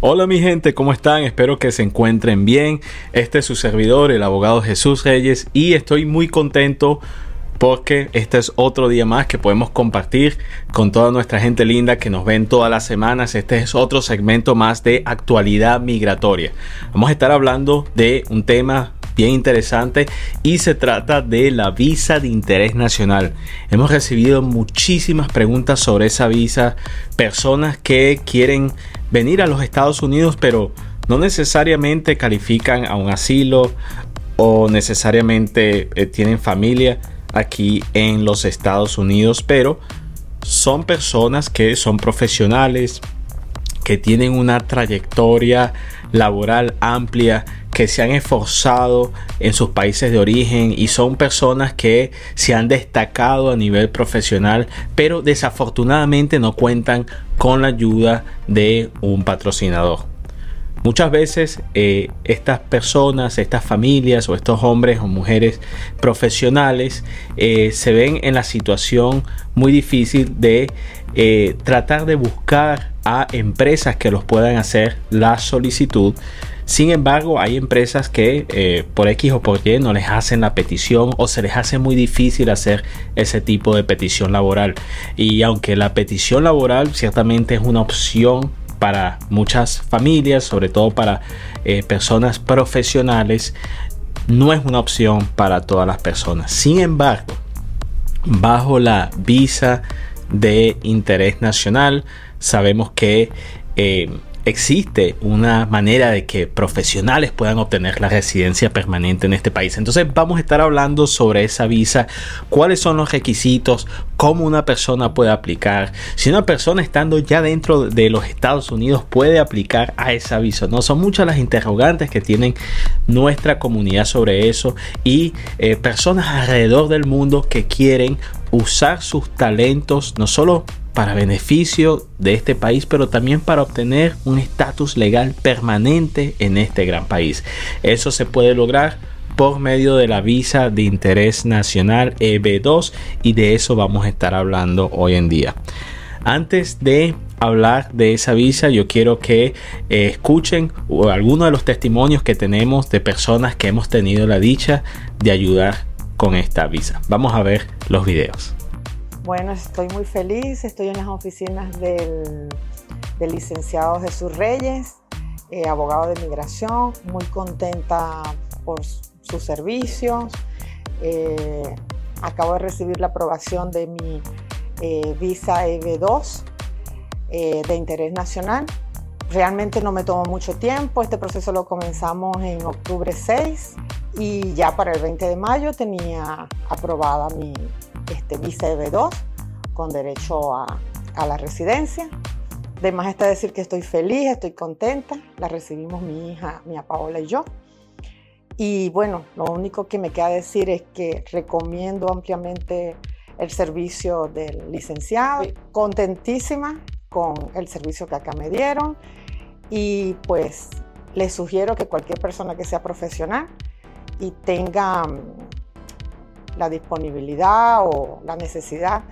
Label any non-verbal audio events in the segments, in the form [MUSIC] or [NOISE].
Hola mi gente, ¿cómo están? Espero que se encuentren bien. Este es su servidor, el abogado Jesús Reyes, y estoy muy contento porque este es otro día más que podemos compartir con toda nuestra gente linda que nos ven todas las semanas. Este es otro segmento más de actualidad migratoria. Vamos a estar hablando de un tema bien interesante y se trata de la visa de interés nacional. Hemos recibido muchísimas preguntas sobre esa visa, personas que quieren venir a los Estados Unidos pero no necesariamente califican a un asilo o necesariamente eh, tienen familia aquí en los Estados Unidos, pero son personas que son profesionales, que tienen una trayectoria laboral amplia, que se han esforzado en sus países de origen y son personas que se han destacado a nivel profesional, pero desafortunadamente no cuentan con la ayuda de un patrocinador. Muchas veces eh, estas personas, estas familias o estos hombres o mujeres profesionales eh, se ven en la situación muy difícil de eh, tratar de buscar a empresas que los puedan hacer la solicitud sin embargo, hay empresas que eh, por X o por Y no les hacen la petición o se les hace muy difícil hacer ese tipo de petición laboral. Y aunque la petición laboral ciertamente es una opción para muchas familias, sobre todo para eh, personas profesionales, no es una opción para todas las personas. Sin embargo, bajo la visa de interés nacional, sabemos que eh, existe una manera de que profesionales puedan obtener la residencia permanente en este país. Entonces vamos a estar hablando sobre esa visa, cuáles son los requisitos, cómo una persona puede aplicar, si una persona estando ya dentro de los Estados Unidos puede aplicar a esa visa. No son muchas las interrogantes que tienen nuestra comunidad sobre eso y eh, personas alrededor del mundo que quieren usar sus talentos no solo para beneficio de este país, pero también para obtener un estatus legal permanente en este gran país. Eso se puede lograr por medio de la visa de interés nacional EB2 y de eso vamos a estar hablando hoy en día. Antes de hablar de esa visa, yo quiero que eh, escuchen algunos de los testimonios que tenemos de personas que hemos tenido la dicha de ayudar con esta visa. Vamos a ver los videos. Bueno, estoy muy feliz, estoy en las oficinas del, licenciado Jesús Reyes, eh, abogado de migración, muy contenta por sus servicios. Eh, acabo de recibir la aprobación de mi eh, visa EB2 de interés nacional. Realmente no me tomó mucho tiempo, este proceso lo comenzamos en octubre 6 y ya para el 20 de mayo tenía aprobada mi, este, visa EB2 con derecho a, la residencia. Además está decir que estoy feliz, estoy contenta. La recibimos mi hija, mi Paola y yo. Y bueno, lo único que me queda decir es que recomiendo ampliamente el servicio del licenciado. contentísima con el servicio que acá me dieron y pues les sugiero que cualquier persona que sea profesional y tenga la disponibilidad o la necesidad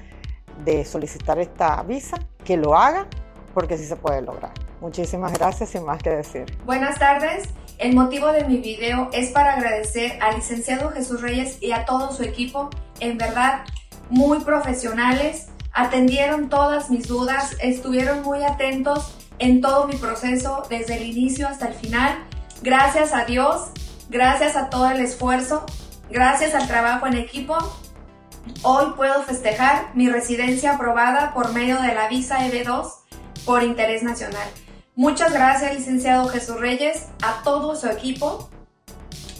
de solicitar esta visa, que lo haga, porque sí se puede lograr. Muchísimas gracias, sin más que decir. Buenas tardes. El motivo de mi video es para agradecer al licenciado Jesús Reyes y a todo su equipo, en verdad, muy profesionales, atendieron todas mis dudas, estuvieron muy atentos en todo mi proceso, desde el inicio hasta el final. Gracias a Dios, gracias a todo el esfuerzo, Gracias al trabajo en equipo, hoy puedo festejar mi residencia aprobada por medio de la visa EB2 por interés nacional. Muchas gracias, licenciado Jesús Reyes, a todo su equipo,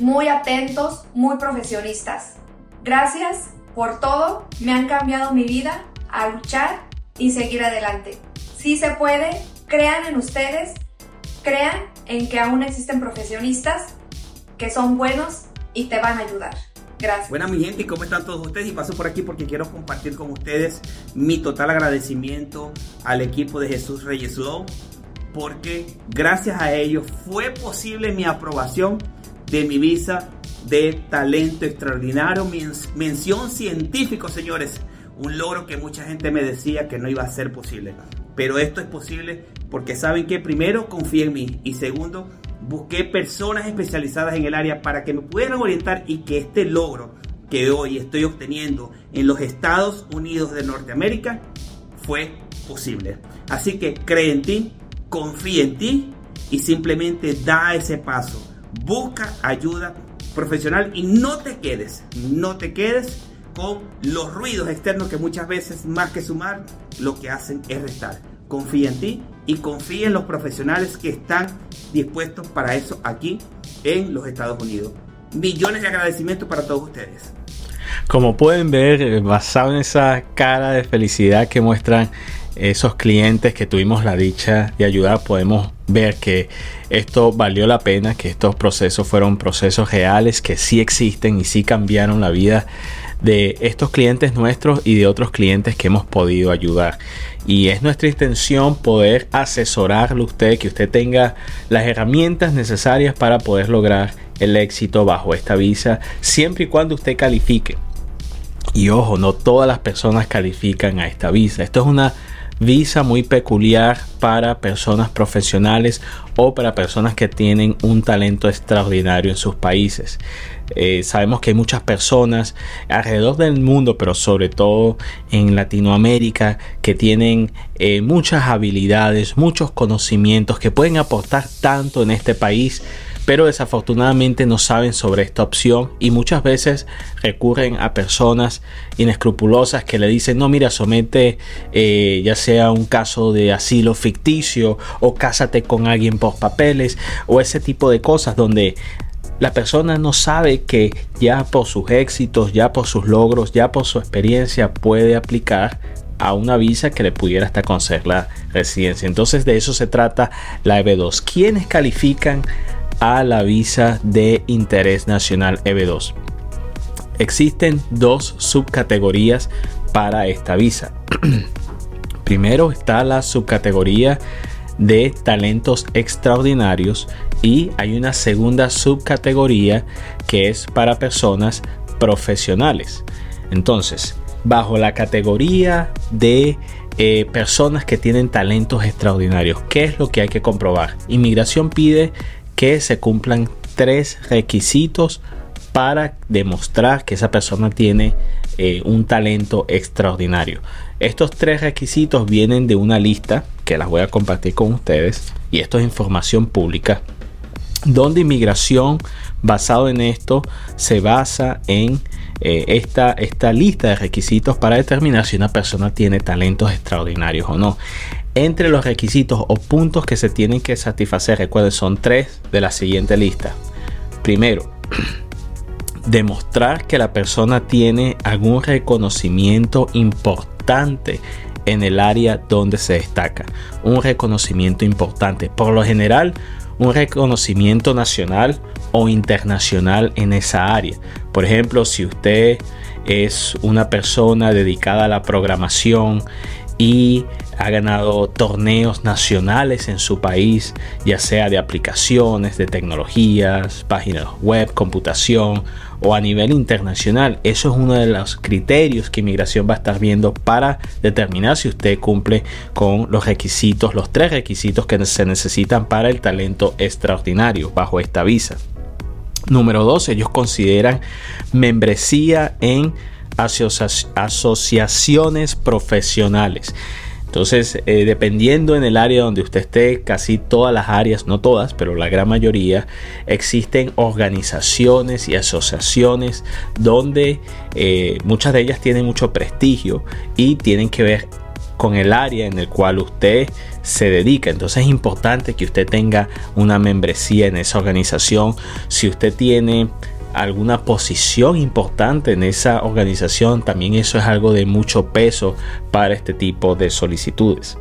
muy atentos, muy profesionistas. Gracias por todo, me han cambiado mi vida a luchar y seguir adelante. Si se puede, crean en ustedes, crean en que aún existen profesionistas que son buenos y te van a ayudar. Gracias. Buenas mi gente, ¿y cómo están todos ustedes? Y paso por aquí porque quiero compartir con ustedes mi total agradecimiento al equipo de Jesús Reyes Low, porque gracias a ellos fue posible mi aprobación de mi visa de talento extraordinario, mención científico, señores. Un logro que mucha gente me decía que no iba a ser posible. Pero esto es posible porque saben que primero confía en mí y segundo busqué personas especializadas en el área para que me pudieran orientar y que este logro que hoy estoy obteniendo en los Estados Unidos de Norteamérica fue posible. Así que cree en ti, confía en ti y simplemente da ese paso. Busca ayuda profesional y no te quedes, no te quedes con los ruidos externos que muchas veces más que sumar lo que hacen es restar. Confía en ti y confía en los profesionales que están dispuestos para eso aquí en los Estados Unidos. Millones de agradecimientos para todos ustedes. Como pueden ver, eh, basado en esa cara de felicidad que muestran esos clientes que tuvimos la dicha de ayudar, podemos ver que esto valió la pena, que estos procesos fueron procesos reales, que sí existen y sí cambiaron la vida de estos clientes nuestros y de otros clientes que hemos podido ayudar. Y es nuestra intención poder asesorarle a usted, que usted tenga las herramientas necesarias para poder lograr el éxito bajo esta visa, siempre y cuando usted califique. Y ojo, no todas las personas califican a esta visa. Esto es una visa muy peculiar para personas profesionales o para personas que tienen un talento extraordinario en sus países. Eh, sabemos que hay muchas personas alrededor del mundo, pero sobre todo en Latinoamérica, que tienen eh, muchas habilidades, muchos conocimientos que pueden aportar tanto en este país pero desafortunadamente no saben sobre esta opción y muchas veces recurren a personas inescrupulosas que le dicen no mira somete eh, ya sea un caso de asilo ficticio o cásate con alguien por papeles o ese tipo de cosas donde la persona no sabe que ya por sus éxitos, ya por sus logros, ya por su experiencia puede aplicar a una visa que le pudiera hasta conceder la residencia. Entonces de eso se trata la EB2. ¿Quiénes califican a la visa de interés nacional EB2. Existen dos subcategorías para esta visa. [CLEARS THROAT] Primero está la subcategoría de talentos extraordinarios y hay una segunda subcategoría que es para personas profesionales. Entonces, bajo la categoría de eh, personas que tienen talentos extraordinarios, ¿qué es lo que hay que comprobar? Inmigración pide que se cumplan tres requisitos para demostrar que esa persona tiene eh, un talento extraordinario. Estos tres requisitos vienen de una lista que las voy a compartir con ustedes y esto es información pública donde inmigración basado en esto se basa en eh, esta, esta lista de requisitos para determinar si una persona tiene talentos extraordinarios o no. Entre los requisitos o puntos que se tienen que satisfacer, recuerden, son tres de la siguiente lista. Primero, [CLEARS THROAT] demostrar que la persona tiene algún reconocimiento importante en el área donde se destaca. Un reconocimiento importante. Por lo general, un reconocimiento nacional o internacional en esa área. Por ejemplo, si usted es una persona dedicada a la programación y ha ganado torneos nacionales en su país, ya sea de aplicaciones, de tecnologías, páginas web, computación o a nivel internacional. Eso es uno de los criterios que inmigración va a estar viendo para determinar si usted cumple con los requisitos, los tres requisitos que se necesitan para el talento extraordinario bajo esta visa. Número dos, ellos consideran membresía en asociaciones profesionales. Entonces, eh, dependiendo en el área donde usted esté, casi todas las áreas, no todas, pero la gran mayoría, existen organizaciones y asociaciones donde eh, muchas de ellas tienen mucho prestigio y tienen que ver con el área en el cual usted se dedica. Entonces es importante que usted tenga una membresía en esa organización. Si usted tiene alguna posición importante en esa organización, también eso es algo de mucho peso para este tipo de solicitudes.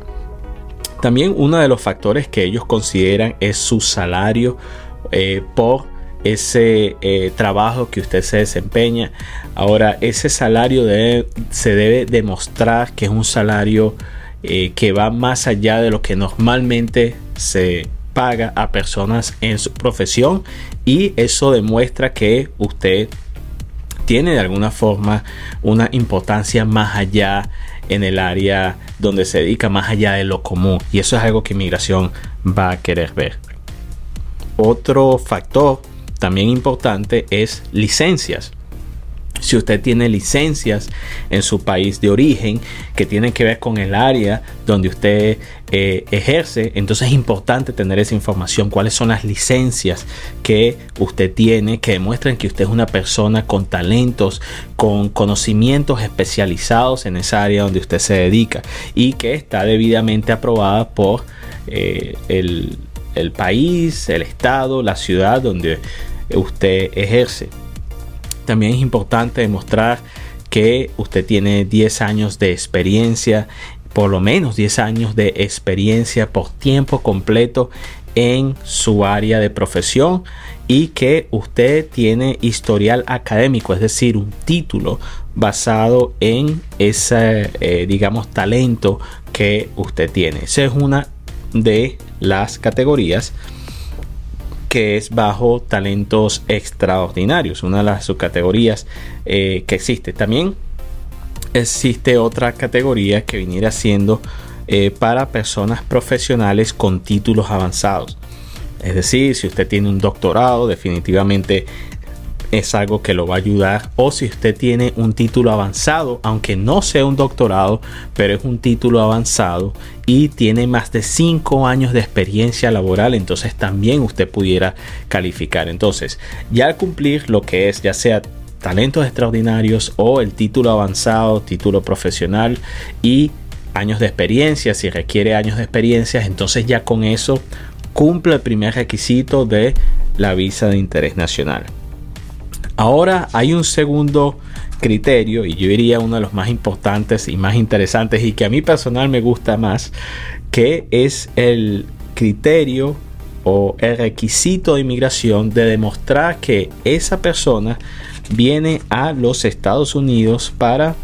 También uno de los factores que ellos consideran es su salario eh, por ese eh, trabajo que usted se desempeña. Ahora, ese salario se debe demostrar que es un salario eh, que va más allá de lo que normalmente se paga a personas en su profesión y eso demuestra que usted tiene de alguna forma una importancia más allá en el área donde se dedica, más allá de lo común. Y eso es algo que inmigración va a querer ver. Otro factor también importante es licencias si usted tiene licencias en su país de origen que tienen que ver con el área donde usted eh, ejerce, entonces es importante tener esa información, cuáles son las licencias que usted tiene que demuestran que usted es una persona con talentos, con conocimientos especializados en esa área donde usted se dedica y que está debidamente aprobada por eh, el país, el estado, la ciudad donde usted ejerce. También es importante demostrar que usted tiene 10 años de experiencia, por lo menos 10 años de experiencia por tiempo completo en su área de profesión y que usted tiene historial académico, es decir, un título basado en ese, eh, digamos, talento que usted tiene. Esa es una de las categorías que es bajo talentos extraordinarios, una de las subcategorías eh, que existe. También existe otra categoría que viniera siendo eh, para personas profesionales con títulos avanzados. Es decir, si usted tiene un doctorado, definitivamente es algo que lo va a ayudar. O si usted tiene un título avanzado, aunque no sea un doctorado, pero es un título avanzado y tiene más de 5 años de experiencia laboral, entonces también usted pudiera calificar. Entonces, ya al cumplir lo que es ya sea talentos extraordinarios o el título avanzado, título profesional y años de experiencia, si requiere años de experiencia, entonces ya con eso cumple el primer requisito de la visa de interés nacional. Ahora hay un segundo criterio y yo diría uno de los más importantes y más interesantes y que a mí personal me gusta más, que es el criterio o el requisito de inmigración de demostrar que esa persona viene a los Estados Unidos para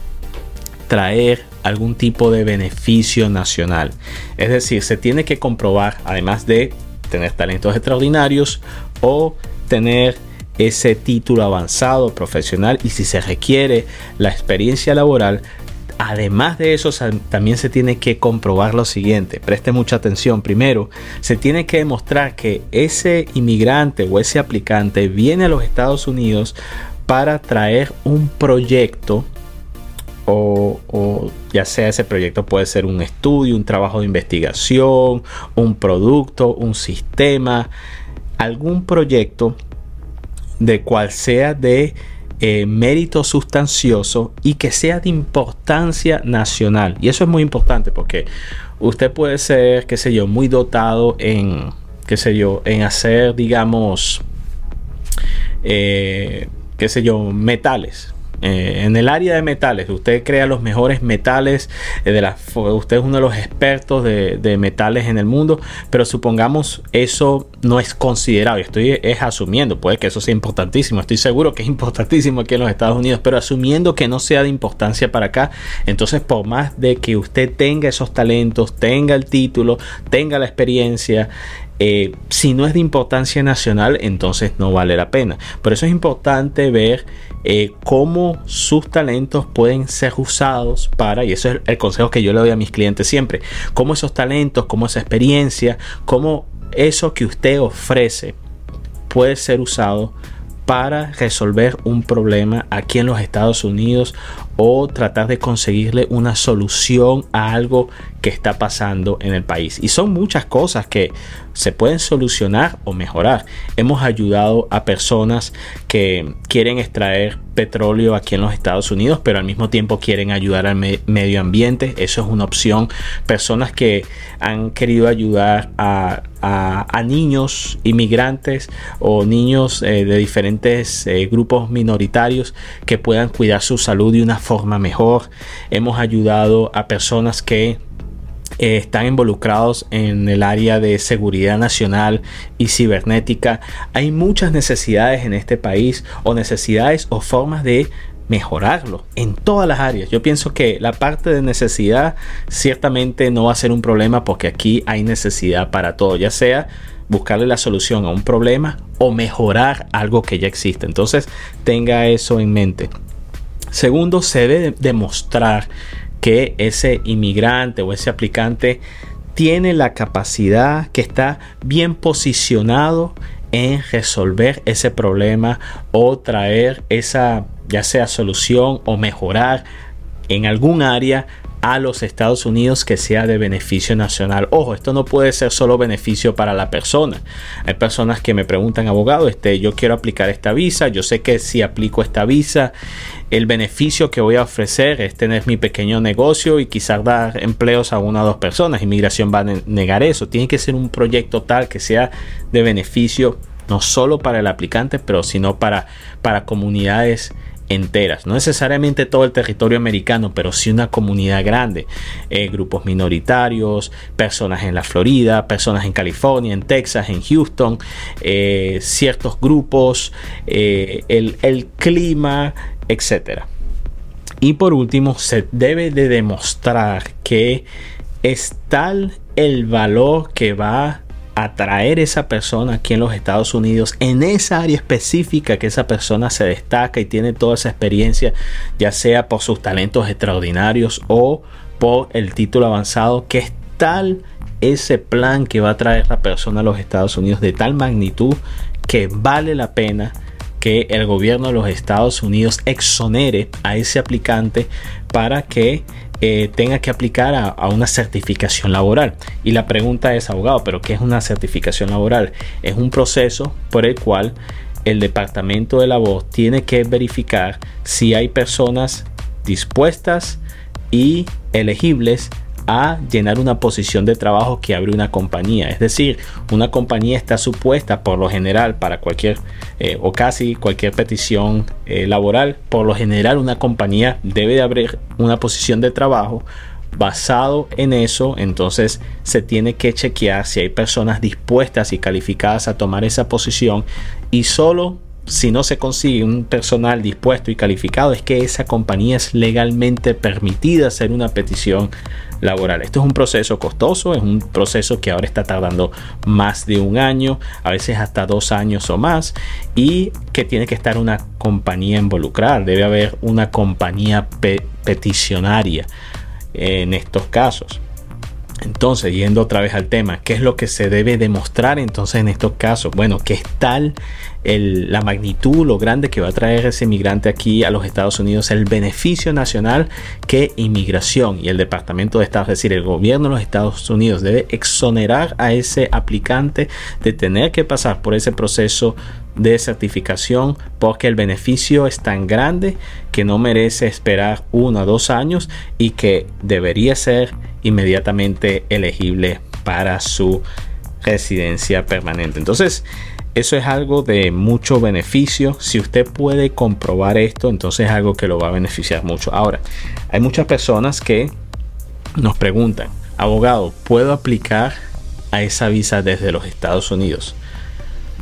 traer algún tipo de beneficio nacional. Es decir, se tiene que comprobar, además de tener talentos extraordinarios o tener ese título avanzado profesional y si se requiere la experiencia laboral, además de eso también se tiene que comprobar lo siguiente, preste mucha atención, primero se tiene que demostrar que ese inmigrante o ese aplicante viene a los Estados Unidos para traer un proyecto o, o, ya sea ese proyecto puede ser un estudio, un trabajo de investigación, un producto, un sistema, algún proyecto de cual sea de eh, mérito sustancioso y que sea de importancia nacional. Y eso es muy importante porque usted puede ser, qué sé yo, muy dotado en, qué sé yo, en hacer, digamos, eh, qué sé yo, metales. Eh, en el área de metales, usted crea los mejores metales, eh, de la, usted es uno de los expertos de, metales en el mundo, pero supongamos eso no es considerado, estoy es asumiendo, puede que eso sea importantísimo, estoy seguro que es importantísimo aquí en los Estados Unidos, pero asumiendo que no sea de importancia para acá, entonces por más de que usted tenga esos talentos, tenga el título, tenga la experiencia, eh, si no es de importancia nacional, entonces no vale la pena. Por eso es importante ver eh, cómo sus talentos pueden ser usados para, y eso es el consejo que yo le doy a mis clientes siempre, cómo esos talentos, cómo esa experiencia, cómo eso que usted ofrece puede ser usado para resolver un problema aquí en los Estados Unidos o tratar de conseguirle una solución a algo que está pasando en el país. Y son muchas cosas que se pueden solucionar o mejorar. Hemos ayudado a personas que quieren extraer petróleo aquí en los Estados Unidos, pero al mismo tiempo quieren ayudar al medio ambiente. Eso es una opción. Personas que han querido ayudar a, niños inmigrantes o niños eh, de diferentes eh, grupos minoritarios que puedan cuidar su salud de una forma mejor. Hemos ayudado a personas que eh, están involucrados en el área de seguridad nacional y cibernética. Hay muchas necesidades en este país o necesidades o formas de mejorarlo en todas las áreas. Yo pienso que la parte de necesidad ciertamente no va a ser un problema porque aquí hay necesidad para todo, ya sea buscarle la solución a un problema o mejorar algo que ya existe. Entonces tenga eso en mente. Segundo, se debe demostrar que ese inmigrante o ese aplicante tiene la capacidad, que está bien posicionado en resolver ese problema o traer esa ya sea solución o mejorar en algún área a los Estados Unidos que sea de beneficio nacional. Ojo, esto no puede ser solo beneficio para la persona. Hay personas que me preguntan, abogado, este, yo quiero aplicar esta visa, yo sé que si aplico esta visa, el beneficio que voy a ofrecer es tener mi pequeño negocio y quizás dar empleos a una o dos personas. Inmigración va a negar eso. Tiene que ser un proyecto tal que sea de beneficio no solo para el aplicante, pero sino para, para comunidades enteras, no necesariamente todo el territorio americano, pero sí una comunidad grande, eh, grupos minoritarios, personas en la Florida, personas en California, en Texas, en Houston, eh, ciertos grupos, eh, el, clima, etc. Y por último, se debe de demostrar que es tal el valor que va atraer esa persona aquí en los Estados Unidos en esa área específica que esa persona se destaca y tiene toda esa experiencia, ya sea por sus talentos extraordinarios o por el título avanzado, que es tal ese plan que va a traer la persona a los Estados Unidos de tal magnitud que vale la pena que el gobierno de los Estados Unidos exonere a ese aplicante para que eh, tenga que aplicar a, una certificación laboral. Y la pregunta es, abogado, ¿pero qué es una certificación laboral? Es un proceso por el cual el departamento de la voz tiene que verificar si hay personas dispuestas y elegibles a llenar una posición de trabajo que abre una compañía. Es decir, una compañía está supuesta por lo general para cualquier eh, o casi cualquier petición eh, laboral. Por lo general una compañía debe de abrir una posición de trabajo basado en eso, entonces se tiene que chequear si hay personas dispuestas y calificadas a tomar esa posición y solo si no se consigue un personal dispuesto y calificado es que esa compañía es legalmente permitida hacer una petición laboral. Esto es un proceso costoso, es un proceso que ahora está tardando más de un año, a veces hasta dos años o más, y que tiene que estar una compañía involucrada, debe haber una compañía peticionaria en estos casos. Entonces, yendo otra vez al tema, ¿qué es lo que se debe demostrar entonces en estos casos? Bueno, que es tal la magnitud, lo grande que va a traer ese inmigrante aquí a los Estados Unidos, el beneficio nacional que inmigración y el Departamento de Estado, es decir, el gobierno de los Estados Unidos debe exonerar a ese aplicante de tener que pasar por ese proceso de certificación porque el beneficio es tan grande que no merece esperar uno o dos años y que debería ser inmediatamente elegible para su residencia permanente. Entonces, eso es algo de mucho beneficio. Si usted puede comprobar esto, entonces es algo que lo va a beneficiar mucho. Ahora, hay muchas personas que nos preguntan, abogado, ¿puedo aplicar a esa visa desde los Estados Unidos?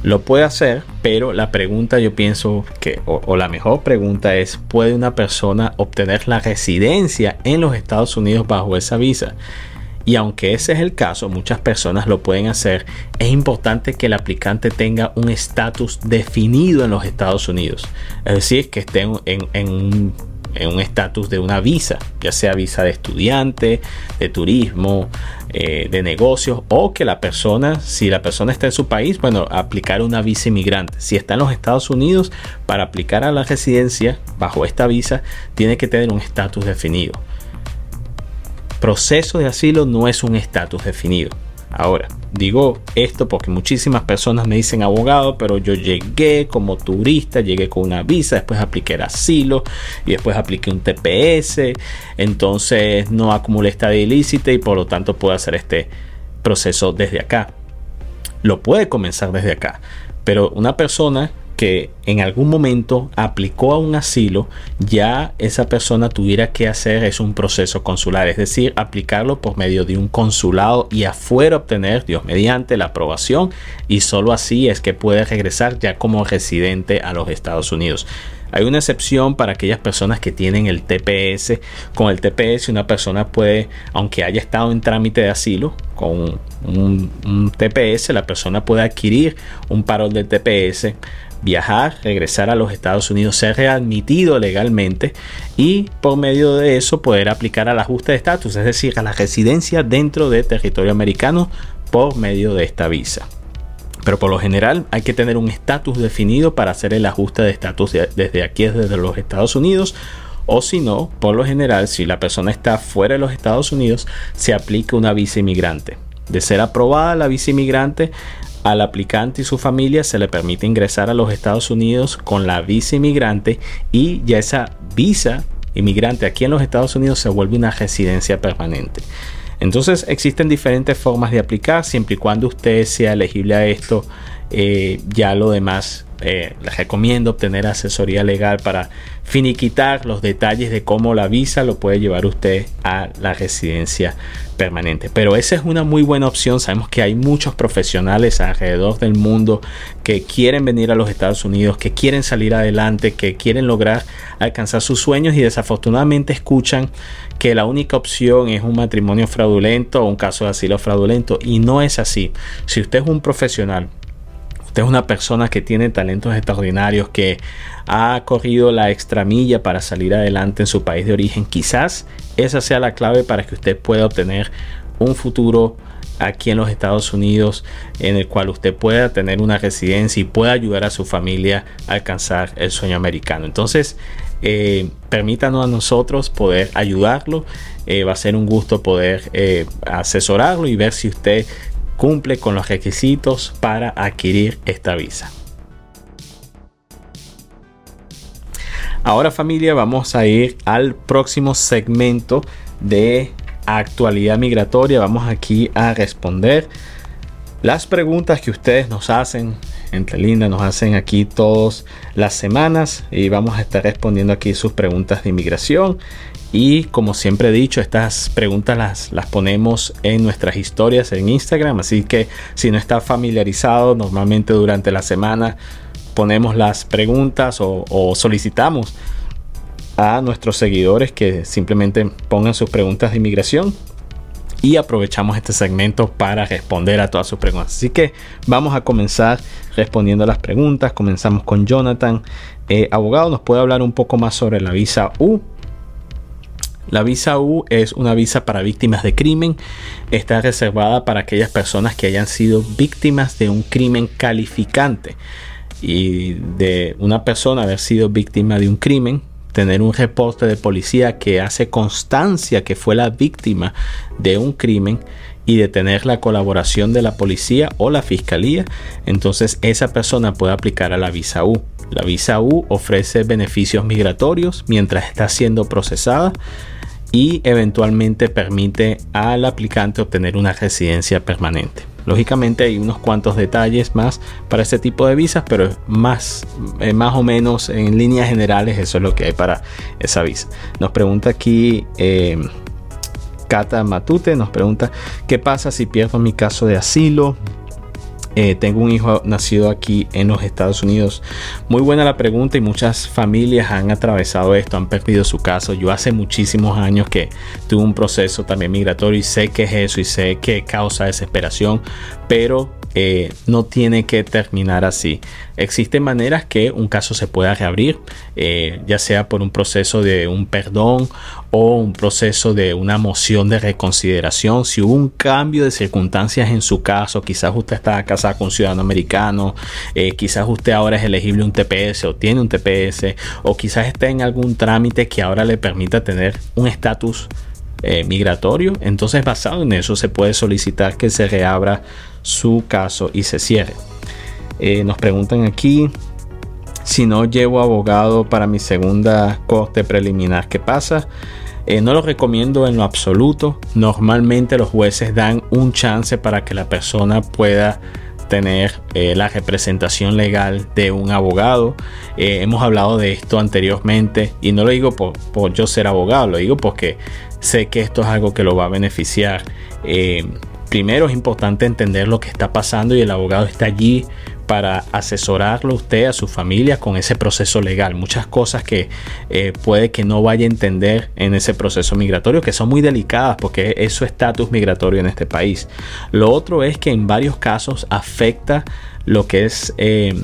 Lo puede hacer, pero la pregunta yo pienso que, o, o, la mejor pregunta es, ¿puede una persona obtener la residencia en los Estados Unidos bajo esa visa? Y aunque ese es el caso, muchas personas lo pueden hacer, es importante que el aplicante tenga un estatus definido en los Estados Unidos. Es decir, que esté en, un estatus de una visa, ya sea visa de estudiante, de turismo, eh, de negocios, o que la persona, si la persona está en su país, bueno, aplicar una visa inmigrante. Si está en los Estados Unidos, para aplicar a la residencia bajo esta visa, tiene que tener un estatus definido proceso de asilo no es un estatus definido. Ahora, digo esto porque muchísimas personas me dicen abogado, pero yo llegué como turista, llegué con una visa, después apliqué el asilo y después apliqué un TPS, entonces no acumulé esta ilícita y por lo tanto puedo hacer este proceso desde acá. Lo puede comenzar desde acá, pero una persona que en algún momento aplicó a un asilo, ya esa persona tuviera que hacer es un proceso consular, es decir, aplicarlo por medio de un consulado y afuera obtener, Dios mediante, la aprobación y solo así es que puede regresar ya como residente a los Estados Unidos. Hay una excepción para aquellas personas que tienen el TPS. Con el TPS una persona puede, aunque haya estado en trámite de asilo, con un, TPS la persona puede adquirir un parol del TPS viajar, regresar a los Estados Unidos, ser readmitido legalmente y por medio de eso poder aplicar al ajuste de estatus, es decir, a la residencia dentro del territorio americano por medio de esta visa. Pero por lo general hay que tener un estatus definido para hacer el ajuste de estatus desde aquí, desde los Estados Unidos. O si no, por lo general, si la persona está fuera de los Estados Unidos, se aplica una visa inmigrante. De ser aprobada la visa inmigrante, al aplicante y su familia se le permite ingresar a los Estados Unidos con la visa inmigrante y ya esa visa inmigrante aquí en los Estados Unidos se vuelve una residencia permanente. Entonces existen diferentes formas de aplicar siempre y cuando usted sea elegible a esto. Eh, ya lo demás eh, les recomiendo obtener asesoría legal para finiquitar los detalles de cómo la visa lo puede llevar usted a la residencia permanente. Pero esa es una muy buena opción. Sabemos que hay muchos profesionales alrededor del mundo que quieren venir a los Estados Unidos, que quieren salir adelante, que quieren lograr alcanzar sus sueños y desafortunadamente escuchan que la única opción es un matrimonio fraudulento o un caso de asilo fraudulento. Y no es así. Si usted es un profesional, Usted es una persona que tiene talentos extraordinarios, que ha corrido la extramilla para salir adelante en su país de origen. Quizás esa sea la clave para que usted pueda obtener un futuro aquí en los Estados Unidos en el cual usted pueda tener una residencia y pueda ayudar a su familia a alcanzar el sueño americano. Entonces, eh, permítanos a nosotros poder ayudarlo. Eh, va a ser un gusto poder eh, asesorarlo y ver si usted cumple con los requisitos para adquirir esta visa. Ahora familia vamos a ir al próximo segmento de actualidad migratoria. Vamos aquí a responder las preguntas que ustedes nos hacen. Entre lindas nos hacen aquí todas las semanas y vamos a estar respondiendo aquí sus preguntas de inmigración y como siempre he dicho, estas preguntas las, las, ponemos en nuestras historias en Instagram. Así que si no está familiarizado, normalmente durante la semana ponemos las preguntas o, o solicitamos a nuestros seguidores que simplemente pongan sus preguntas de inmigración y aprovechamos este segmento para responder a todas sus preguntas. Así que vamos a comenzar respondiendo a las preguntas. Comenzamos con Jonathan. Eh, abogado, ¿nos puede hablar un poco más sobre la visa U? La visa U es una visa para víctimas de crimen. Está reservada para aquellas personas que hayan sido víctimas de un crimen calificante. Y de una persona haber sido víctima de un crimen, tener un reporte de policía que hace constancia que fue la víctima de un crimen y de tener la colaboración de la policía o la fiscalía, entonces esa persona puede aplicar a la visa U. La visa U ofrece beneficios migratorios mientras está siendo procesada y eventualmente permite al aplicante obtener una residencia permanente. Lógicamente hay unos cuantos detalles más para este tipo de visas, pero más, eh, más o menos en líneas generales eso es lo que hay para esa visa. Nos pregunta aquí eh, Cata Matute, nos pregunta qué pasa si pierdo mi caso de asilo. Eh, tengo un hijo nacido aquí en los Estados Unidos. Muy buena la pregunta y muchas familias han atravesado esto, han perdido su caso. Yo hace muchísimos años que tuve un proceso también migratorio y sé que es eso y sé que causa desesperación, pero eh, no tiene que terminar así. Existen maneras que un caso se pueda reabrir, eh, ya sea por un proceso de un perdón o un proceso de una moción de reconsideración. Si hubo un cambio de circunstancias en su caso, quizás usted está casado con un ciudadano americano, eh, quizás usted ahora es elegible un TPS o tiene un TPS, o quizás está en algún trámite que ahora le permita tener un estatus migratorio. Entonces, basado en eso, se puede solicitar que se reabra su caso y se cierre. Eh, nos preguntan aquí si no llevo abogado para mi segunda corte preliminar, ¿qué pasa? Eh, no lo recomiendo en lo absoluto. Normalmente los jueces dan un chance para que la persona pueda tener eh, la representación legal de un abogado. Hemos hablado de esto anteriormente y no lo digo por, por, yo ser abogado, lo digo porque sé que esto es algo que lo va a beneficiar. Primero es importante entender lo que está pasando y el abogado está allí para asesorarlo usted a su familia con ese proceso legal. Muchas cosas que eh, puede que no vaya a entender en ese proceso migratorio, que son muy delicadas porque es su estatus migratorio en este país. Lo otro es que en varios casos afecta lo que es eh,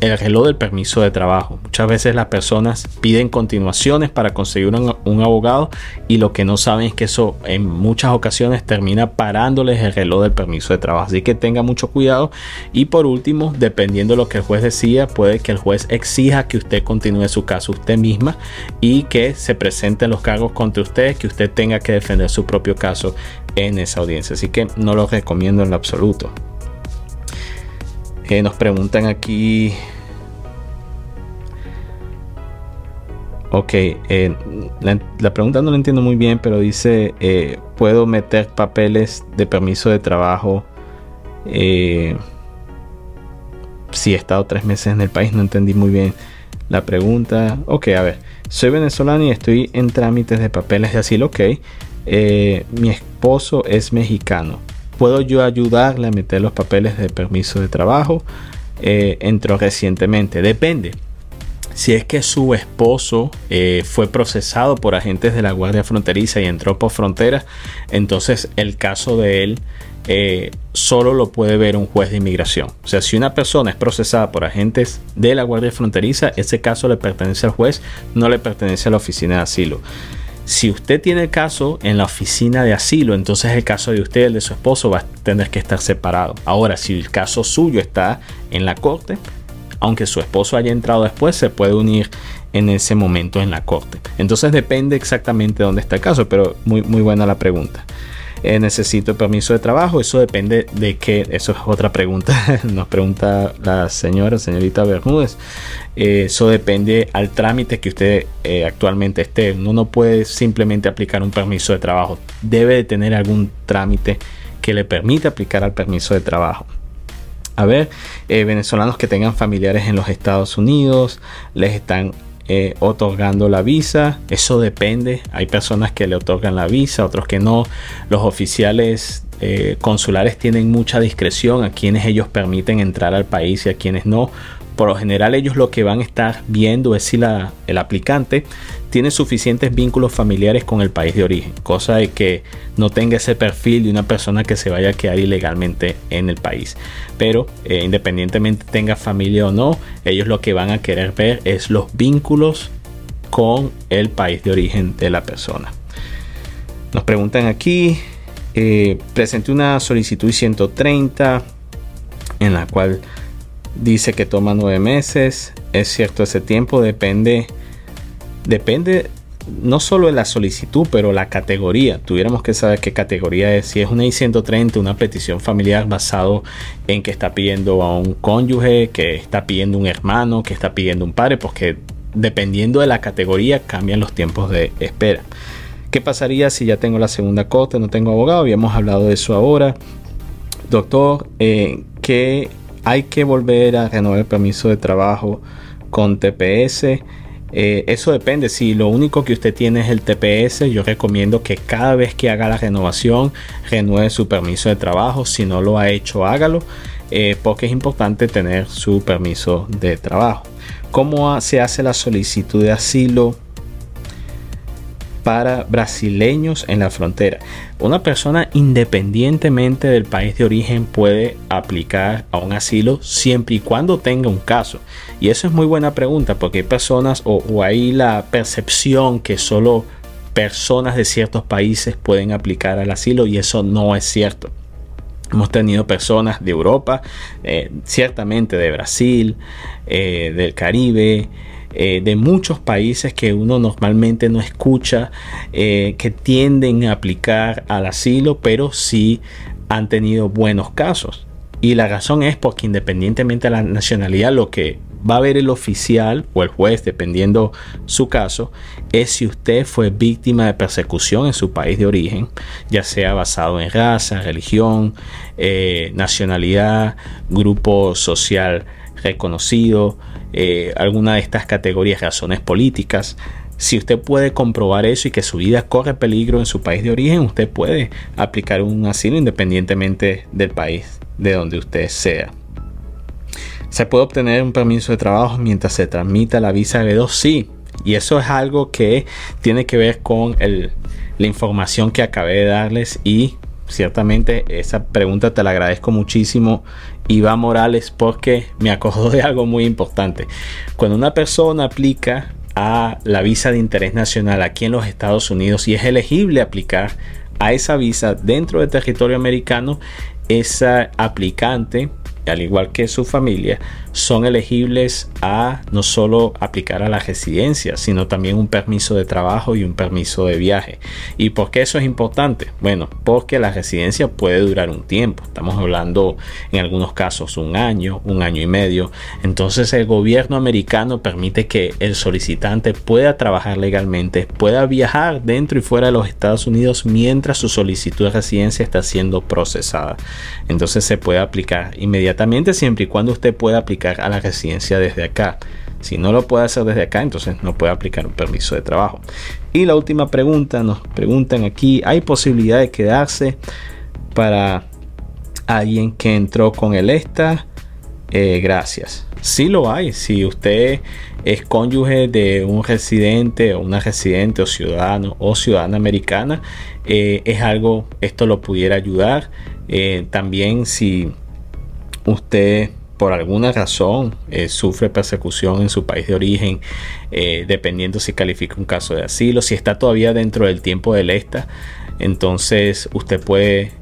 el reloj del permiso de trabajo. Muchas veces las personas piden continuaciones para conseguir un, abogado y lo que no saben es que eso en muchas ocasiones termina parándoles el reloj del permiso de trabajo. Así que tenga mucho cuidado. Y por último, dependiendo de lo que el juez decía, puede que el juez exija que usted continúe su caso usted misma y que se presenten los cargos contra usted, que usted tenga que defender su propio caso en esa audiencia. Así que no lo recomiendo en lo absoluto nos preguntan aquí. Ok, eh, la, pregunta no la entiendo muy bien, pero dice, eh, ¿puedo meter papeles de permiso de trabajo eh, si he estado tres meses en el país? No entendí muy bien la pregunta. Ok, a ver, soy venezolano y estoy en trámites de papeles de asilo. Ok, mi esposo es mexicano puedo yo ayudarle a meter los papeles de permiso de trabajo. Eh, entró recientemente. Depende. Si es que su esposo eh, fue procesado por agentes de la Guardia Fronteriza y entró por frontera, entonces el caso de él eh, solo lo puede ver un juez de inmigración. O sea, si una persona es procesada por agentes de la Guardia Fronteriza, ese caso le pertenece al juez, no le pertenece a la oficina de asilo. Si usted tiene el caso en la oficina de asilo, entonces el caso de usted, el de su esposo, va a tener que estar separado. Ahora, si el caso suyo está en la corte, aunque su esposo haya entrado después, se puede unir en ese momento en la corte. Entonces depende exactamente de dónde está el caso, pero muy, muy buena la pregunta. Eh, necesito permiso de trabajo. Eso depende de qué. Eso es otra pregunta. [LAUGHS] Nos pregunta la señora, señorita Bermúdez. Eh, eso depende al trámite que usted eh, actualmente esté. Uno no puede simplemente aplicar un permiso de trabajo. Debe de tener algún trámite que le permita aplicar al permiso de trabajo. A ver, venezolanos que tengan familiares en los Estados Unidos, les están eh, otorgando la visa. Eso depende. Hay personas que le otorgan la visa, otros que no. Los oficiales eh, consulares tienen mucha discreción a quienes ellos permiten entrar al país y a quienes no por lo general ellos lo que van a estar viendo es si la, el aplicante tiene suficientes vínculos familiares con el país de origen, cosa de que no tenga ese perfil de una persona que se vaya a quedar ilegalmente en el país. Pero eh, independientemente tenga familia o no, ellos lo que van a querer ver es los vínculos con el país de origen de la persona. Nos preguntan aquí, eh, presenté una solicitud 130 en la cual dice que toma nueve meses. Es cierto, ese tiempo depende, depende no solo de la solicitud, pero la categoría. Tuviéramos que saber qué categoría es. Si es una I-130, una petición familiar basado en que está pidiendo a un cónyuge, que está pidiendo un hermano, que está pidiendo un padre, porque dependiendo de la categoría cambian los tiempos de espera. ¿Qué pasaría si ya tengo la segunda corte, no tengo abogado? Habíamos hablado de eso ahora. Doctor, eh, ¿qué hay que volver a renovar el permiso de trabajo con TPS. Eh, eso depende. Si lo único que usted tiene es el TPS, yo recomiendo que cada vez que haga la renovación, renueve su permiso de trabajo. Si no lo ha hecho, hágalo, eh, porque es importante tener su permiso de trabajo. ¿Cómo se hace la solicitud de asilo? Para brasileños en la frontera. Una persona independientemente del país de origen puede aplicar a un asilo siempre y cuando tenga un caso. Y eso es muy buena pregunta porque hay personas o, hay la percepción que solo personas de ciertos países pueden aplicar al asilo y eso no es cierto. Hemos tenido personas de Europa, eh, ciertamente de Brasil, eh, del Caribe, eh, de muchos países que uno normalmente no escucha, eh, que tienden a aplicar al asilo, pero sí han tenido buenos casos. Y la razón es porque independientemente de la nacionalidad, lo que va a ver el oficial o el juez, dependiendo su caso, es si usted fue víctima de persecución en su país de origen, ya sea basado en raza, religión, eh, nacionalidad, grupo social reconocido, eh, alguna de estas categorías, razones políticas. Si usted puede comprobar eso y que su vida corre peligro en su país de origen, usted puede aplicar un asilo independientemente del país de donde usted sea. ¿Se puede obtener un permiso de trabajo mientras se transmita la visa B2? Sí. Y eso es algo que tiene que ver con la información que acabé de darles y ciertamente esa pregunta te la agradezco muchísimo Iván Morales porque me acordó de algo muy importante. Cuando una persona aplica a la visa de interés nacional aquí en los Estados Unidos y es elegible aplicar a esa visa dentro del territorio americano, esa aplicante al igual que su familia, son elegibles a no solo aplicar a la residencia, sino también un permiso de trabajo y un permiso de viaje. ¿Y por qué eso es importante? Bueno, porque la residencia puede durar un tiempo. Estamos hablando en algunos casos un año, un año y medio. Entonces el gobierno americano permite que el solicitante pueda trabajar legalmente, pueda viajar dentro y fuera de los Estados Unidos mientras su solicitud de residencia está siendo procesada. Entonces se puede aplicar inmediatamente siempre y cuando usted pueda aplicar a la residencia desde acá. Si no lo puede hacer desde acá, entonces no puede aplicar un permiso de trabajo. Y la última pregunta, nos preguntan aquí, ¿hay posibilidad de quedarse para alguien que entró con el ESTA? Eh, gracias. Sí lo hay. Si usted es cónyuge de un residente o una residente o ciudadano o ciudadana americana, eh, es algo, esto lo pudiera ayudar. Eh, también si usted por alguna razón eh, sufre persecución en su país de origen, eh, dependiendo si califica un caso de asilo, si está todavía dentro del tiempo del ESTA, entonces usted puede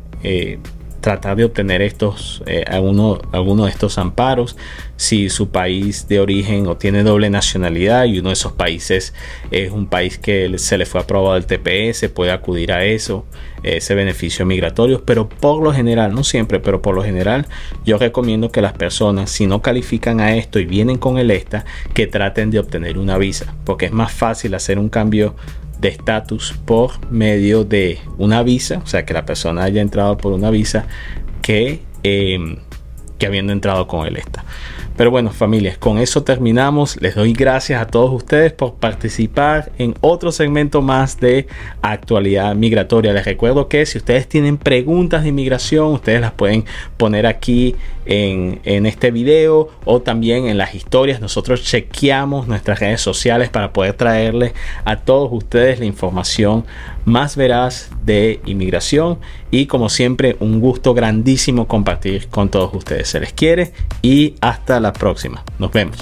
tratar de obtener estos eh, alguno de estos amparos. Si su país de origen o tiene doble nacionalidad y uno de esos países es un país que se le fue aprobado el TPS puede acudir a eso ese beneficio migratorio. Pero por lo general no siempre pero por lo general yo recomiendo que las personas si no califican a esto y vienen con el ESTA que traten de obtener una visa porque es más fácil hacer un cambio de estatus por medio de una visa, o sea, que la persona haya entrado por una visa que, em, que habiendo entrado con el ESTA. Pero bueno, familias, con eso terminamos. Les doy gracias a todos ustedes por participar en otro segmento más de actualidad migratoria. Les recuerdo que si ustedes tienen preguntas de inmigración, ustedes las pueden poner aquí en, en este video o también en las historias. Nosotros chequeamos nuestras redes sociales para poder traerles a todos ustedes la información más veraz de inmigración y como siempre un gusto grandísimo compartir con todos ustedes. Se les quiere y hasta la próxima. Nos vemos.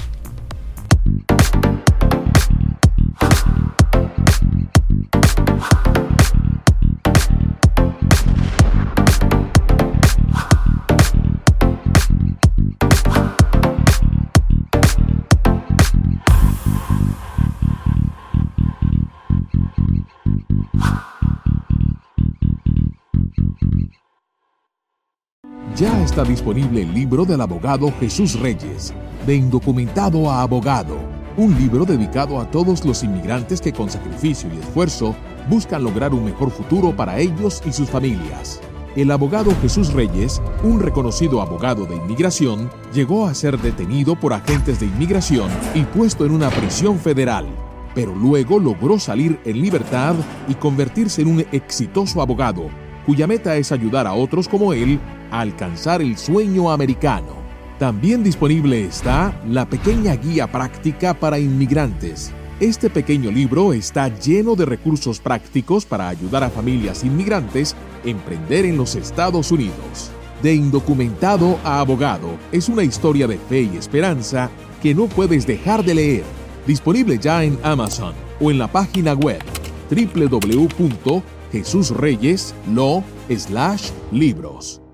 Ya está disponible el libro del abogado Jesús Reyes, de indocumentado a abogado, un libro dedicado a todos los inmigrantes que con sacrificio y esfuerzo buscan lograr un mejor futuro para ellos y sus familias. El abogado Jesús Reyes, un reconocido abogado de inmigración, llegó a ser detenido por agentes de inmigración y puesto en una prisión federal, pero luego logró salir en libertad y convertirse en un exitoso abogado, cuya meta es ayudar a otros como él alcanzar el sueño americano. También disponible está la pequeña guía práctica para inmigrantes. Este pequeño libro está lleno de recursos prácticos para ayudar a familias inmigrantes a emprender en los Estados Unidos. De indocumentado a abogado es una historia de fe y esperanza que no puedes dejar de leer. Disponible ya en Amazon o en la página web www.jesusreyes.lo/libros.